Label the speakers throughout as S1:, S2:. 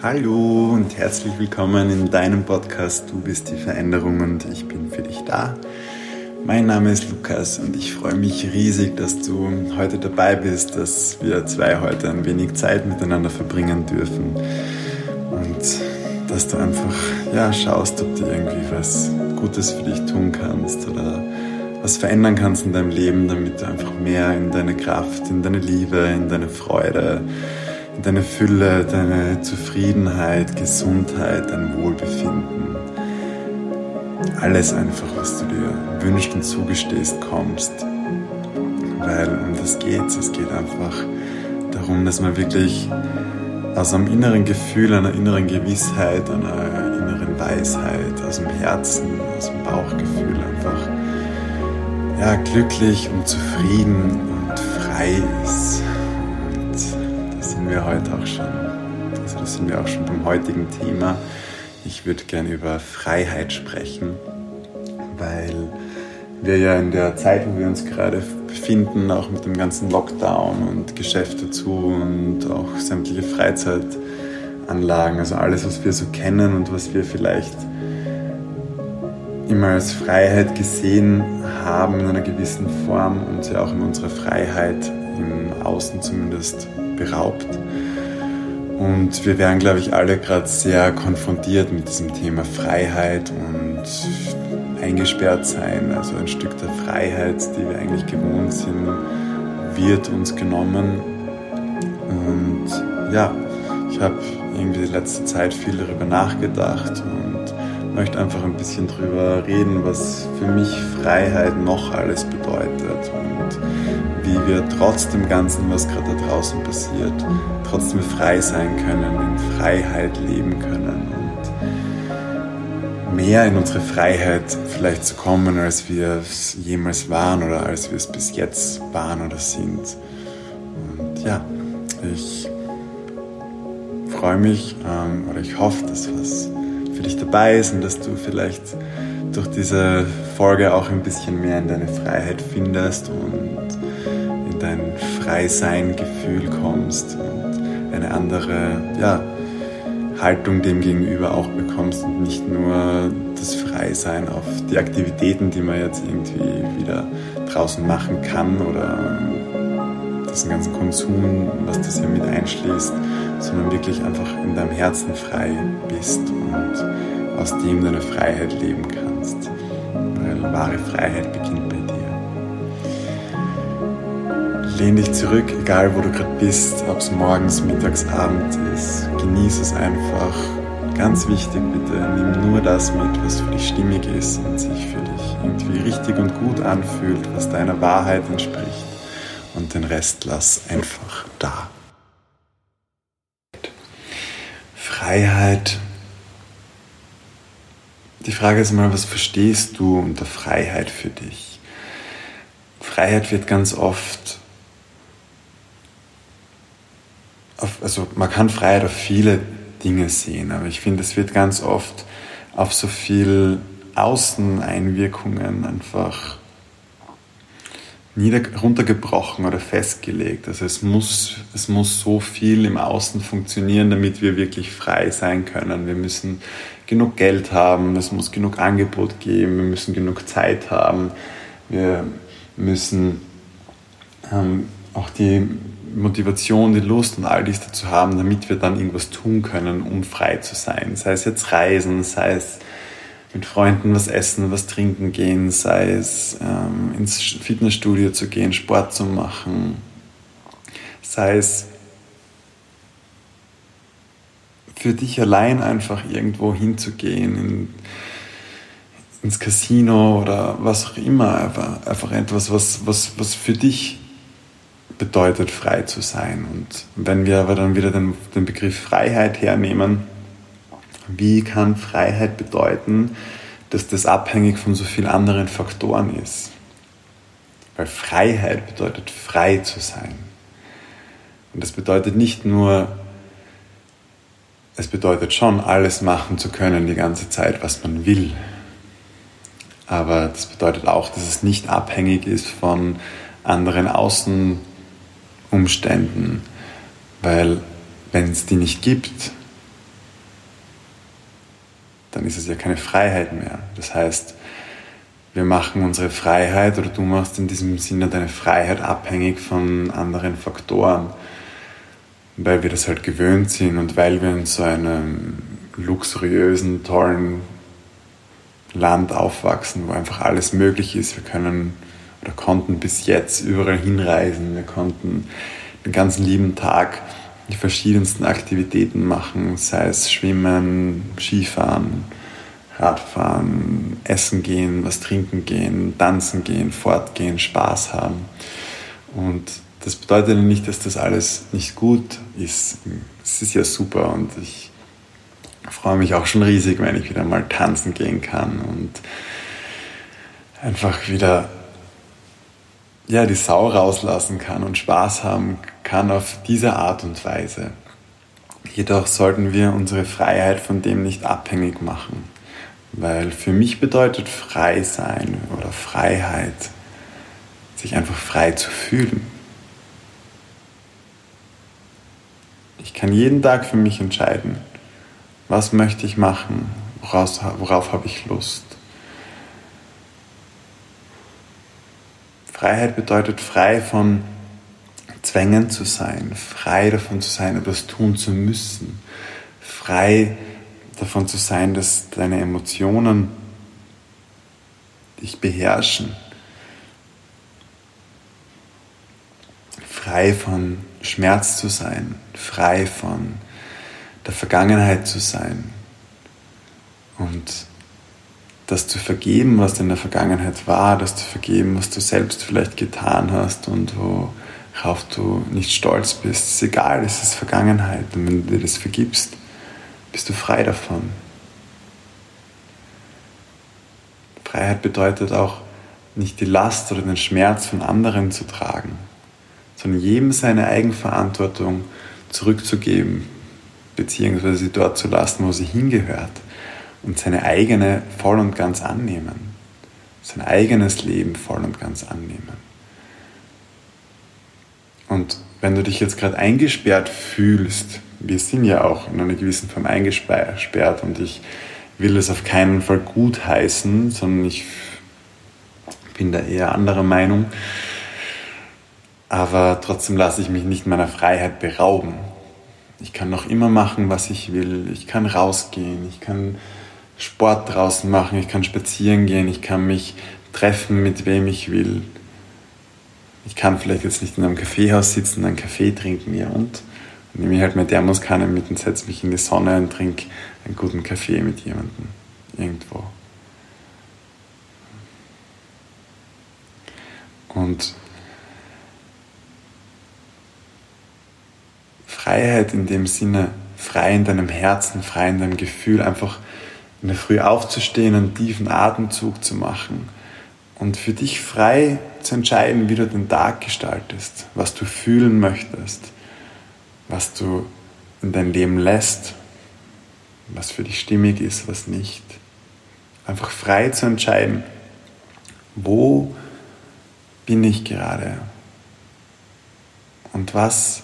S1: Hallo und herzlich willkommen in deinem Podcast Du bist die Veränderung und ich bin für dich da. Mein Name ist Lukas und ich freue mich riesig, dass du heute dabei bist, dass wir zwei heute ein wenig Zeit miteinander verbringen dürfen und dass du einfach ja, schaust, ob du irgendwie was Gutes für dich tun kannst oder was verändern kannst in deinem Leben, damit du einfach mehr in deine Kraft, in deine Liebe, in deine Freude, deine Fülle, deine Zufriedenheit, Gesundheit, dein Wohlbefinden, alles einfach, was du dir wünschst und zugestehst, kommst. Weil um das geht es. geht einfach darum, dass man wirklich aus einem inneren Gefühl, einer inneren Gewissheit, einer inneren Weisheit, aus dem Herzen, aus dem Bauchgefühl einfach ja, glücklich und zufrieden und frei ist sind wir heute auch schon. Also das sind wir auch schon beim heutigen Thema. Ich würde gerne über Freiheit sprechen, weil wir ja in der Zeit, wo wir uns gerade befinden, auch mit dem ganzen Lockdown und Geschäfte zu und auch sämtliche Freizeitanlagen, also alles, was wir so kennen und was wir vielleicht immer als Freiheit gesehen haben in einer gewissen Form und ja auch in unserer Freiheit im Außen zumindest beraubt. Und wir werden, glaube ich, alle gerade sehr konfrontiert mit diesem Thema Freiheit und eingesperrt sein. Also ein Stück der Freiheit, die wir eigentlich gewohnt sind, wird uns genommen. Und ja, ich habe irgendwie die letzte Zeit viel darüber nachgedacht und möchte einfach ein bisschen darüber reden, was für mich Freiheit noch alles bedeutet und wie wir trotz dem Ganzen, was gerade da draußen passiert, trotzdem frei sein können, in Freiheit leben können und mehr in unsere Freiheit vielleicht zu kommen, als wir es jemals waren oder als wir es bis jetzt waren oder sind. Und ja, ich freue mich ähm, oder ich hoffe, dass was für dich dabei ist und dass du vielleicht durch diese Folge auch ein bisschen mehr in deine Freiheit findest und dein Freisein-Gefühl kommst und eine andere ja, Haltung dem gegenüber auch bekommst und nicht nur das Freisein auf die Aktivitäten, die man jetzt irgendwie wieder draußen machen kann oder diesen ganzen Konsum, was das ja mit einschließt, sondern wirklich einfach in deinem Herzen frei bist und aus dem deine Freiheit leben kannst. Weil wahre Freiheit beginnt bei. Lehn dich zurück, egal wo du gerade bist, ob es morgens, mittags, abends ist. Genieß es einfach. Ganz wichtig, bitte, nimm nur das mit, was für dich stimmig ist und sich für dich irgendwie richtig und gut anfühlt, was deiner Wahrheit entspricht. Und den Rest lass einfach da. Freiheit. Die Frage ist mal, was verstehst du unter Freiheit für dich? Freiheit wird ganz oft auf, also man kann Freiheit auf viele Dinge sehen, aber ich finde, es wird ganz oft auf so viel Außeneinwirkungen einfach nieder, runtergebrochen oder festgelegt. Also es muss, es muss so viel im Außen funktionieren, damit wir wirklich frei sein können. Wir müssen genug Geld haben, es muss genug Angebot geben, wir müssen genug Zeit haben, wir müssen ähm, auch die Motivation, die Lust und all dies dazu haben, damit wir dann irgendwas tun können, um frei zu sein. Sei es jetzt Reisen, sei es mit Freunden was essen, was trinken gehen, sei es ähm, ins Fitnessstudio zu gehen, Sport zu machen, sei es für dich allein einfach irgendwo hinzugehen, in, ins Casino oder was auch immer, einfach, einfach etwas, was, was, was für dich bedeutet, frei zu sein. Und wenn wir aber dann wieder den, den Begriff Freiheit hernehmen, wie kann Freiheit bedeuten, dass das abhängig von so vielen anderen Faktoren ist? Weil Freiheit bedeutet, frei zu sein. Und das bedeutet nicht nur, es bedeutet schon, alles machen zu können die ganze Zeit, was man will. Aber das bedeutet auch, dass es nicht abhängig ist von anderen Außen Umständen, weil wenn es die nicht gibt, dann ist es ja keine Freiheit mehr. Das heißt, wir machen unsere Freiheit oder du machst in diesem Sinne deine Freiheit abhängig von anderen Faktoren, weil wir das halt gewöhnt sind und weil wir in so einem luxuriösen, tollen Land aufwachsen, wo einfach alles möglich ist. Wir können oder konnten bis jetzt überall hinreisen. Wir konnten den ganzen lieben Tag die verschiedensten Aktivitäten machen, sei es Schwimmen, Skifahren, Radfahren, Essen gehen, was trinken gehen, tanzen gehen, fortgehen, Spaß haben. Und das bedeutet nicht, dass das alles nicht gut ist. Es ist ja super und ich freue mich auch schon riesig, wenn ich wieder mal tanzen gehen kann und einfach wieder ja, die Sau rauslassen kann und Spaß haben kann auf diese Art und Weise. Jedoch sollten wir unsere Freiheit von dem nicht abhängig machen, weil für mich bedeutet frei sein oder Freiheit, sich einfach frei zu fühlen. Ich kann jeden Tag für mich entscheiden, was möchte ich machen, woraus, worauf habe ich Lust. Freiheit bedeutet frei von Zwängen zu sein, frei davon zu sein, etwas tun zu müssen, frei davon zu sein, dass deine Emotionen dich beherrschen, frei von Schmerz zu sein, frei von der Vergangenheit zu sein und das zu vergeben, was in der Vergangenheit war, das zu vergeben, was du selbst vielleicht getan hast und worauf du nicht stolz bist. Ist egal, es ist Vergangenheit. Und wenn du dir das vergibst, bist du frei davon. Freiheit bedeutet auch, nicht die Last oder den Schmerz von anderen zu tragen, sondern jedem seine Eigenverantwortung zurückzugeben, beziehungsweise sie dort zu lassen, wo sie hingehört und seine eigene voll und ganz annehmen. Sein eigenes Leben voll und ganz annehmen. Und wenn du dich jetzt gerade eingesperrt fühlst, wir sind ja auch in einer gewissen Form eingesperrt und ich will es auf keinen Fall gut heißen, sondern ich bin da eher anderer Meinung. Aber trotzdem lasse ich mich nicht meiner Freiheit berauben. Ich kann noch immer machen, was ich will. Ich kann rausgehen. Ich kann Sport draußen machen, ich kann spazieren gehen, ich kann mich treffen, mit wem ich will. Ich kann vielleicht jetzt nicht in einem Kaffeehaus sitzen, einen Kaffee trinken, ja und? Dann nehme ich halt meine Thermoskanne mit und setze mich in die Sonne und trinke einen guten Kaffee mit jemandem irgendwo. Und Freiheit in dem Sinne, frei in deinem Herzen, frei in deinem Gefühl, einfach in der Früh aufzustehen, einen tiefen Atemzug zu machen und für dich frei zu entscheiden, wie du den Tag gestaltest, was du fühlen möchtest, was du in dein Leben lässt, was für dich stimmig ist, was nicht. Einfach frei zu entscheiden, wo bin ich gerade und was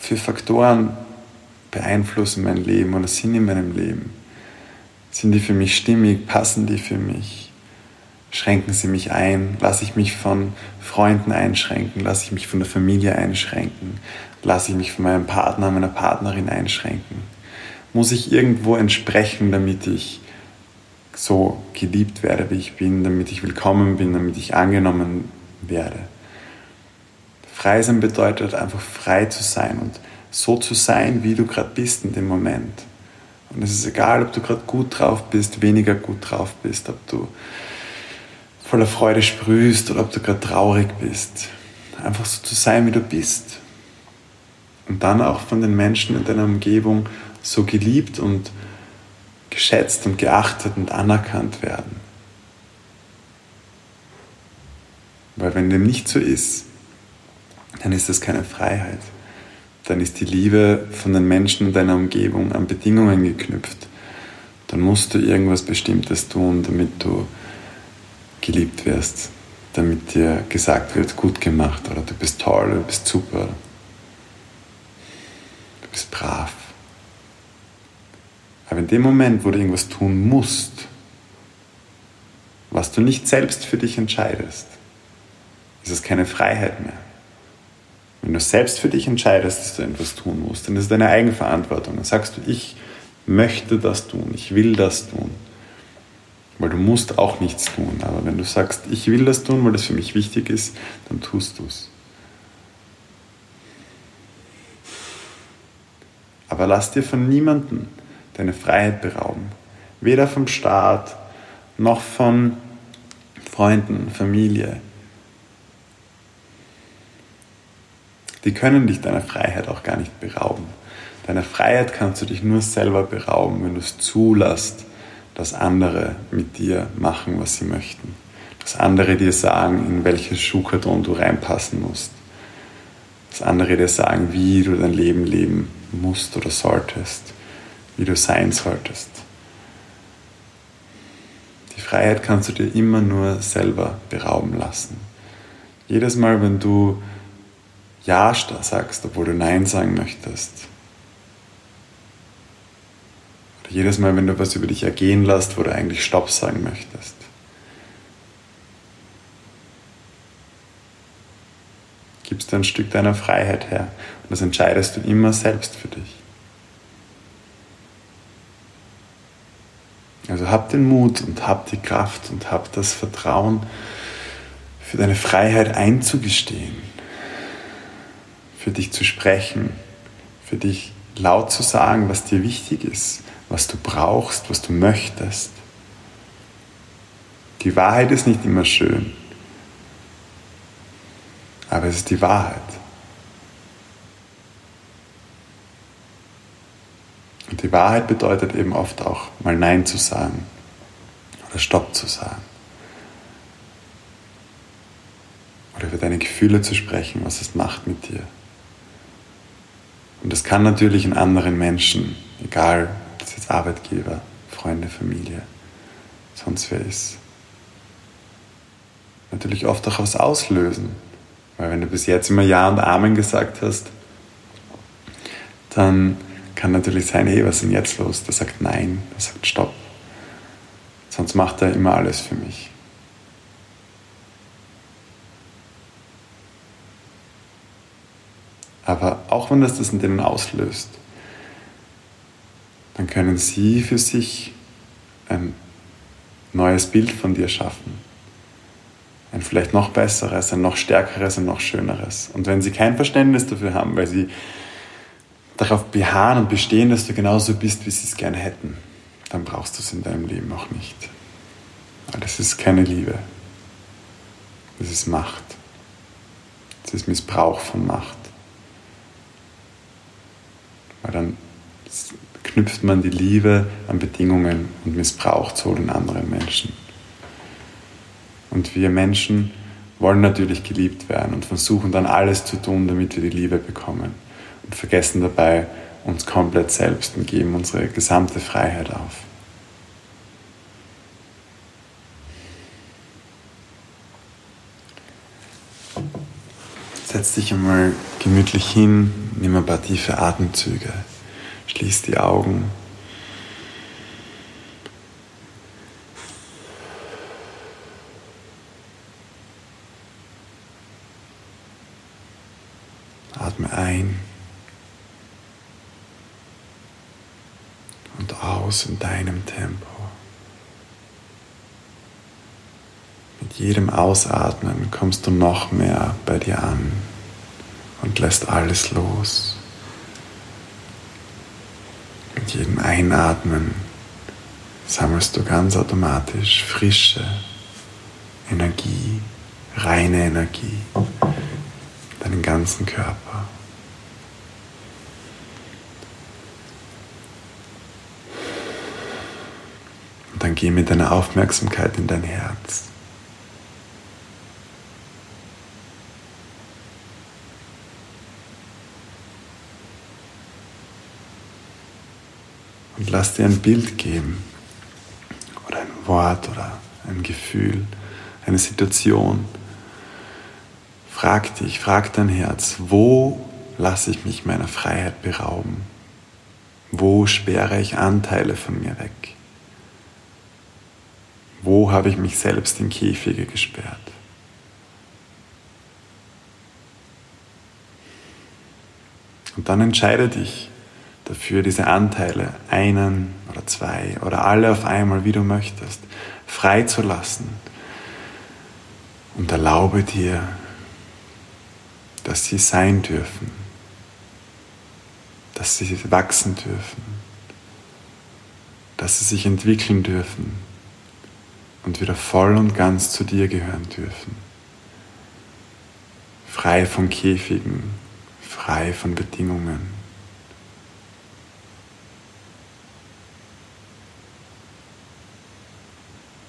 S1: für Faktoren beeinflussen mein Leben oder sind in meinem Leben. Sind die für mich stimmig? Passen die für mich? Schränken sie mich ein? Lasse ich mich von Freunden einschränken? Lasse ich mich von der Familie einschränken? Lasse ich mich von meinem Partner, meiner Partnerin einschränken? Muss ich irgendwo entsprechen, damit ich so geliebt werde, wie ich bin, damit ich willkommen bin, damit ich angenommen werde? Frei sein bedeutet einfach frei zu sein und so zu sein, wie du gerade bist in dem Moment. Und es ist egal, ob du gerade gut drauf bist, weniger gut drauf bist, ob du voller Freude sprühst oder ob du gerade traurig bist. Einfach so zu sein, wie du bist. Und dann auch von den Menschen in deiner Umgebung so geliebt und geschätzt und geachtet und anerkannt werden. Weil wenn dem nicht so ist, dann ist das keine Freiheit dann ist die Liebe von den Menschen in deiner Umgebung an Bedingungen geknüpft. Dann musst du irgendwas Bestimmtes tun, damit du geliebt wirst, damit dir gesagt wird, gut gemacht oder du bist toll, du bist super. du bist brav. Aber in dem Moment, wo du irgendwas tun musst, was du nicht selbst für dich entscheidest, ist es keine Freiheit mehr. Wenn du selbst für dich entscheidest, dass du etwas tun musst, dann ist es deine Eigenverantwortung. Dann sagst du, ich möchte das tun, ich will das tun. Weil du musst auch nichts tun. Aber wenn du sagst, ich will das tun, weil das für mich wichtig ist, dann tust du es. Aber lass dir von niemandem deine Freiheit berauben. Weder vom Staat, noch von Freunden, Familie. Die können dich deiner Freiheit auch gar nicht berauben. Deiner Freiheit kannst du dich nur selber berauben, wenn du es zulässt, dass andere mit dir machen, was sie möchten. Dass andere dir sagen, in welches Schuhkarton du reinpassen musst. Dass andere dir sagen, wie du dein Leben leben musst oder solltest. Wie du sein solltest. Die Freiheit kannst du dir immer nur selber berauben lassen. Jedes Mal, wenn du Ja sagst, obwohl du Nein sagen möchtest. Oder jedes Mal, wenn du was über dich ergehen lässt, wo du eigentlich Stopp sagen möchtest. Gibst du ein Stück deiner Freiheit her. Und das entscheidest du immer selbst für dich. Also hab den Mut und hab die Kraft und hab das Vertrauen, für deine Freiheit einzugestehen, für dich zu sprechen, für dich laut zu sagen, was dir wichtig ist, was du brauchst, was du möchtest. Die Wahrheit ist nicht immer schön, aber es ist die Wahrheit. Und die Wahrheit bedeutet eben oft auch mal Nein zu sagen oder Stopp zu sagen. Oder über deine Gefühle zu sprechen, was es macht mit dir. Und das kann natürlich in anderen Menschen, egal ob das jetzt Arbeitgeber, Freunde, Familie, sonst wer ist, natürlich oft auch was auslösen. Weil wenn du bis jetzt immer Ja und Amen gesagt hast, dann kann natürlich sein, hey, was ist denn jetzt los? Der sagt Nein, der sagt Stopp. Sonst macht er immer alles für mich. Aber auch wenn das das in denen auslöst, dann können sie für sich ein neues Bild von dir schaffen. Ein vielleicht noch besseres, ein noch stärkeres, ein noch schöneres. Und wenn sie kein Verständnis dafür haben, weil sie darauf beharren und bestehen, dass du genauso bist, wie sie es gerne hätten, dann brauchst du es in deinem Leben auch nicht. Weil das ist keine Liebe. Das ist Macht. Das ist Missbrauch von Macht. Weil dann knüpft man die Liebe an Bedingungen und missbraucht so den anderen Menschen. Und wir Menschen wollen natürlich geliebt werden und versuchen dann alles zu tun, damit wir die Liebe bekommen und vergessen dabei uns komplett selbst und geben unsere gesamte Freiheit auf. Setz dich einmal gemütlich hin, nimm ein paar tiefe Atemzüge, schließ die Augen. Atme ein. aus in deinem Tempo. Mit jedem Ausatmen kommst du noch mehr bei dir an und lässt alles los. Mit jedem Einatmen sammelst du ganz automatisch frische Energie, reine Energie, deinen ganzen Körper. dann geh mit deiner Aufmerksamkeit in dein Herz. Und lass dir ein Bild geben oder ein Wort oder ein Gefühl, eine Situation. Frag dich, frag dein Herz, wo lasse ich mich meiner Freiheit berauben? Wo sperre ich Anteile von mir weg? Wo habe ich mich selbst in Käfige gesperrt? Und dann entscheide dich dafür, diese Anteile, einen oder zwei oder alle auf einmal, wie du möchtest, freizulassen. Und erlaube dir, dass sie sein dürfen, dass sie wachsen dürfen, dass sie sich entwickeln dürfen und wieder voll und ganz zu dir gehören dürfen. Frei von Käfigen, frei von Bedingungen.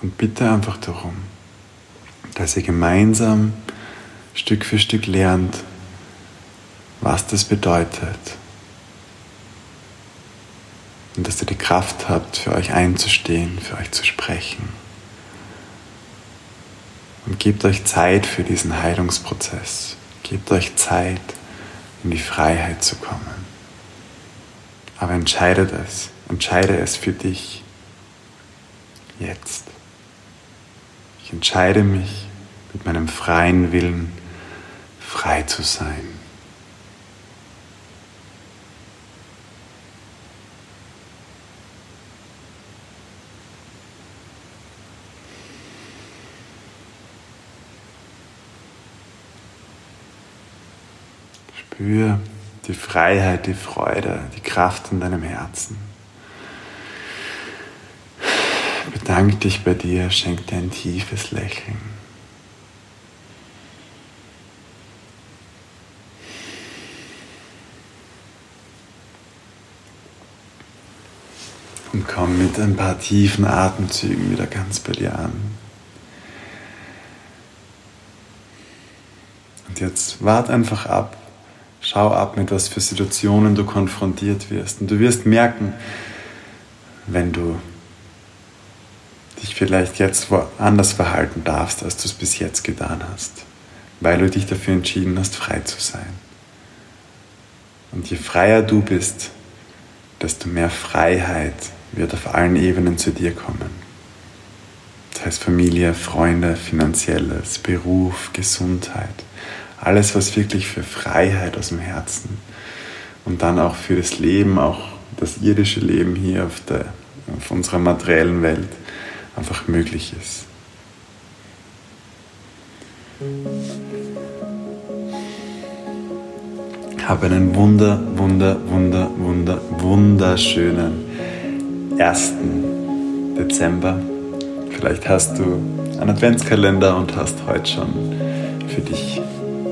S1: Und bitte einfach darum, dass ihr gemeinsam Stück für Stück lernt, was das bedeutet. Und dass ihr die Kraft habt, für euch einzustehen, für euch zu sprechen. Und gebt euch Zeit für diesen Heilungsprozess. Gebt euch Zeit, in die Freiheit zu kommen. Aber entscheidet es. Entscheide es für dich. Jetzt. Ich entscheide mich mit meinem freien Willen frei zu sein. Spür die Freiheit, die Freude, die Kraft in deinem Herzen. Bedank dich bei dir, schenk dir ein tiefes Lächeln. Und komm mit ein paar tiefen Atemzügen wieder ganz bei dir an. Und jetzt wart einfach ab. Schau ab, mit was für Situationen du konfrontiert wirst. Und du wirst merken, wenn du dich vielleicht jetzt anders verhalten darfst, als du es bis jetzt getan hast, weil du dich dafür entschieden hast, frei zu sein. Und je freier du bist, desto mehr Freiheit wird auf allen Ebenen zu dir kommen. Das heißt Familie, Freunde, finanzielles, Beruf, Gesundheit, alles, was wirklich für Freiheit aus dem Herzen und dann auch für das Leben, auch das irdische Leben hier auf, der, auf unserer materiellen Welt einfach möglich ist. Habe einen wunder, wunder, wunder, wunder, wunderschönen 1. Dezember. Vielleicht hast du einen Adventskalender und hast heute schon für dich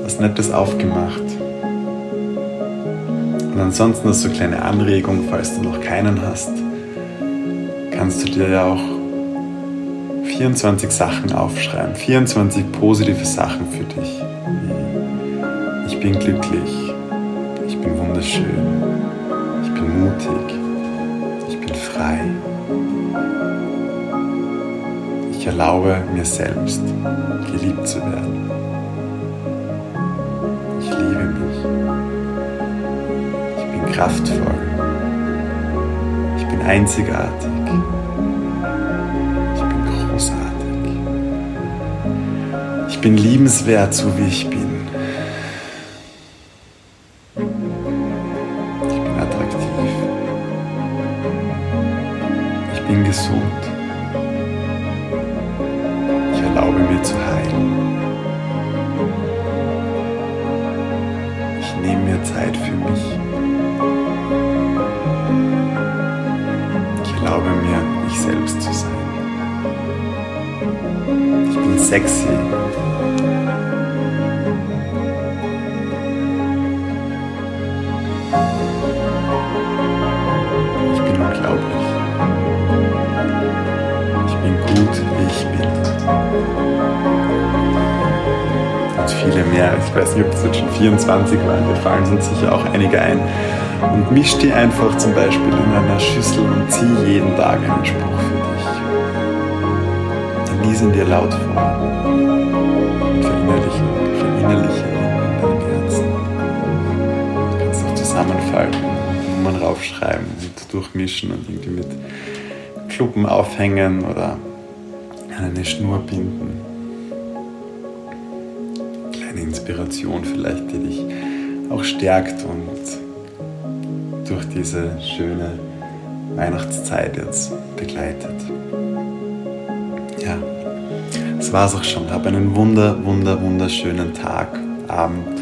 S1: was Nettes aufgemacht. Und ansonsten hast du eine kleine Anregung, falls du noch keinen hast, kannst du dir ja auch 24 Sachen aufschreiben, 24 positive Sachen für dich. Ich bin glücklich, ich bin wunderschön, ich bin mutig, frei. Ich erlaube mir selbst, geliebt zu werden. Ich liebe mich. Ich bin kraftvoll. Ich bin einzigartig. Bin liebenswert, so wie ich bin. Weiß nicht, ob es jetzt schon 24 waren, mir fallen sind sicher auch einige ein. Und misch die einfach zum Beispiel in einer Schüssel und zieh jeden Tag einen Spruch für dich. Lies ihn dir laut vor und verinnerliche, verinnerliche ihn in deinem Herzen. draufschreiben und durchmischen und irgendwie mit Kluppen aufhängen oder an eine Schnur binden. Inspiration vielleicht, die dich auch stärkt und durch diese schöne Weihnachtszeit jetzt begleitet. Ja, das war's auch schon. Hab einen wunder, wunder, wunderschönen Tag, Abend,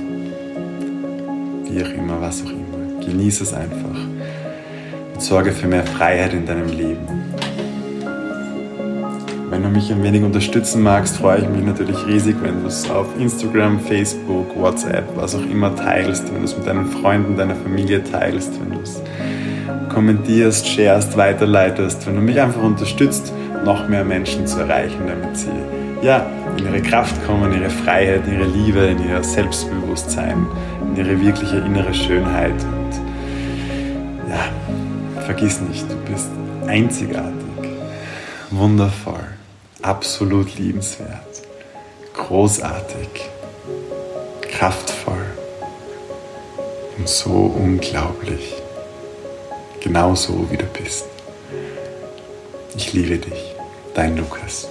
S1: wie auch immer, was auch immer. Genieße es einfach und sorge für mehr Freiheit in deinem Leben. Du mich ein wenig unterstützen magst, freue ich mich natürlich riesig, wenn du es auf Instagram, Facebook, WhatsApp, was auch immer teilst, wenn du es mit deinen Freunden, deiner Familie teilst, wenn du es kommentierst, sharest, weiterleitest, wenn du mich einfach unterstützt, noch mehr Menschen zu erreichen, damit sie ja, in ihre Kraft kommen, in ihre Freiheit, in ihre Liebe, in ihr Selbstbewusstsein, in ihre wirkliche innere Schönheit. Und ja, vergiss nicht, du bist einzigartig, wundervoll, absolut liebenswert, großartig, kraftvoll und so unglaublich. Genauso wie du bist. Ich liebe dich, dein Lukas.